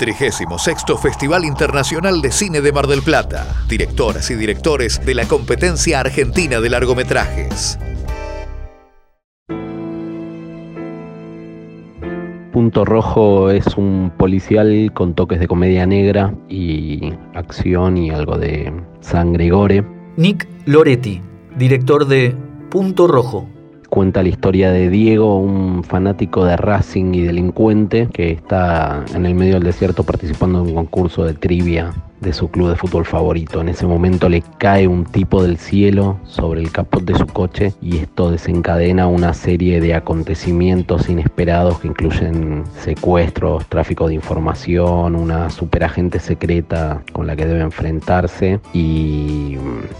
36 Festival Internacional de Cine de Mar del Plata. Directoras y directores de la competencia argentina de largometrajes. Punto Rojo es un policial con toques de comedia negra y acción y algo de sangre y gore. Nick Loretti, director de Punto Rojo, cuenta la historia de Diego, un fanático de Racing y delincuente que está en el medio del desierto participando en un concurso de trivia de su club de fútbol favorito. En ese momento le cae un tipo del cielo sobre el capot de su coche y esto desencadena una serie de acontecimientos inesperados que incluyen secuestros, tráfico de información, una superagente secreta con la que debe enfrentarse y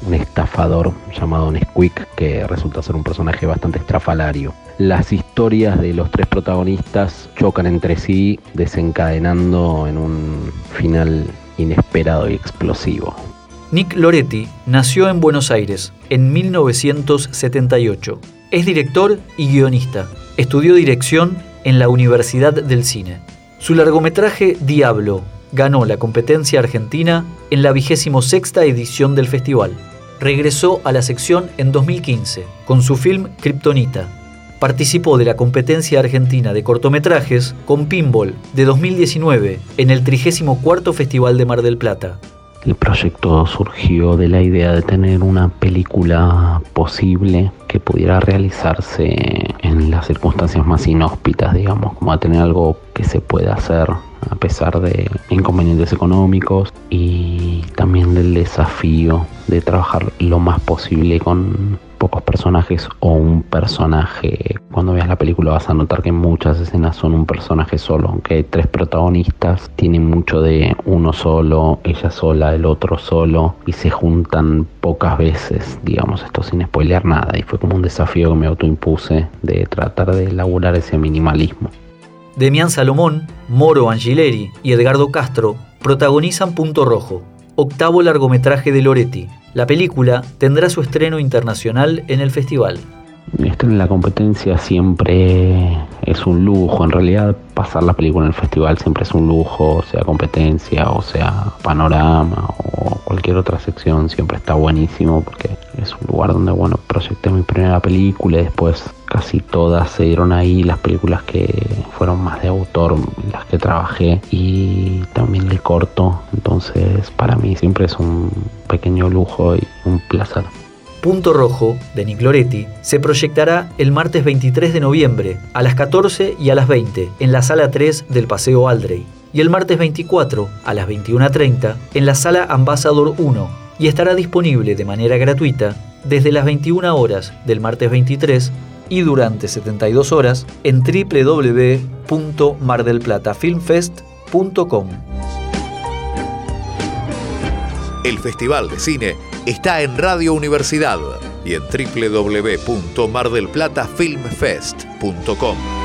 un estafador llamado Nesquik que resulta ser un personaje bastante estrafalario. Las historias de los tres protagonistas chocan entre sí desencadenando en un final inesperado y explosivo. Nick Loretti nació en Buenos Aires en 1978. Es director y guionista. Estudió dirección en la Universidad del Cine. Su largometraje Diablo ganó la competencia argentina en la vigésimo sexta edición del festival. Regresó a la sección en 2015 con su film Kryptonita, participó de la competencia argentina de cortometrajes con Pinball de 2019 en el 34 Festival de Mar del Plata. El proyecto surgió de la idea de tener una película posible que pudiera realizarse en las circunstancias más inhóspitas, digamos, como a tener algo que se pueda hacer a pesar de inconvenientes económicos y también del desafío de trabajar lo más posible con pocos personajes o un personaje. Cuando veas la película vas a notar que muchas escenas son un personaje solo, aunque hay tres protagonistas, tienen mucho de uno solo, ella sola, el otro solo, y se juntan pocas veces, digamos, esto sin spoilear nada, y fue como un desafío que me autoimpuse de tratar de elaborar ese minimalismo. Demián Salomón, Moro Angileri y Edgardo Castro protagonizan Punto Rojo, octavo largometraje de Loretti. La película tendrá su estreno internacional en el festival. Estar en la competencia siempre es un lujo. En realidad, pasar la película en el festival siempre es un lujo, sea competencia o sea panorama o cualquier otra sección, siempre está buenísimo porque es un lugar donde, bueno, proyecté mi primera película y después casi todas se dieron ahí, las películas que fueron más de autor, las que trabajé y también el corto. Entonces, para mí siempre es un pequeño lujo y un placer. Punto Rojo, de Nick Loretti, se proyectará el martes 23 de noviembre a las 14 y a las 20 en la sala 3 del Paseo Aldrey y el martes 24 a las 21.30 en la sala Ambassador 1 y estará disponible de manera gratuita desde las 21 horas del martes 23 y durante 72 horas en www.mardelplatafilmfest.com. El Festival de Cine está en Radio Universidad y en www.mardelplatafilmfest.com.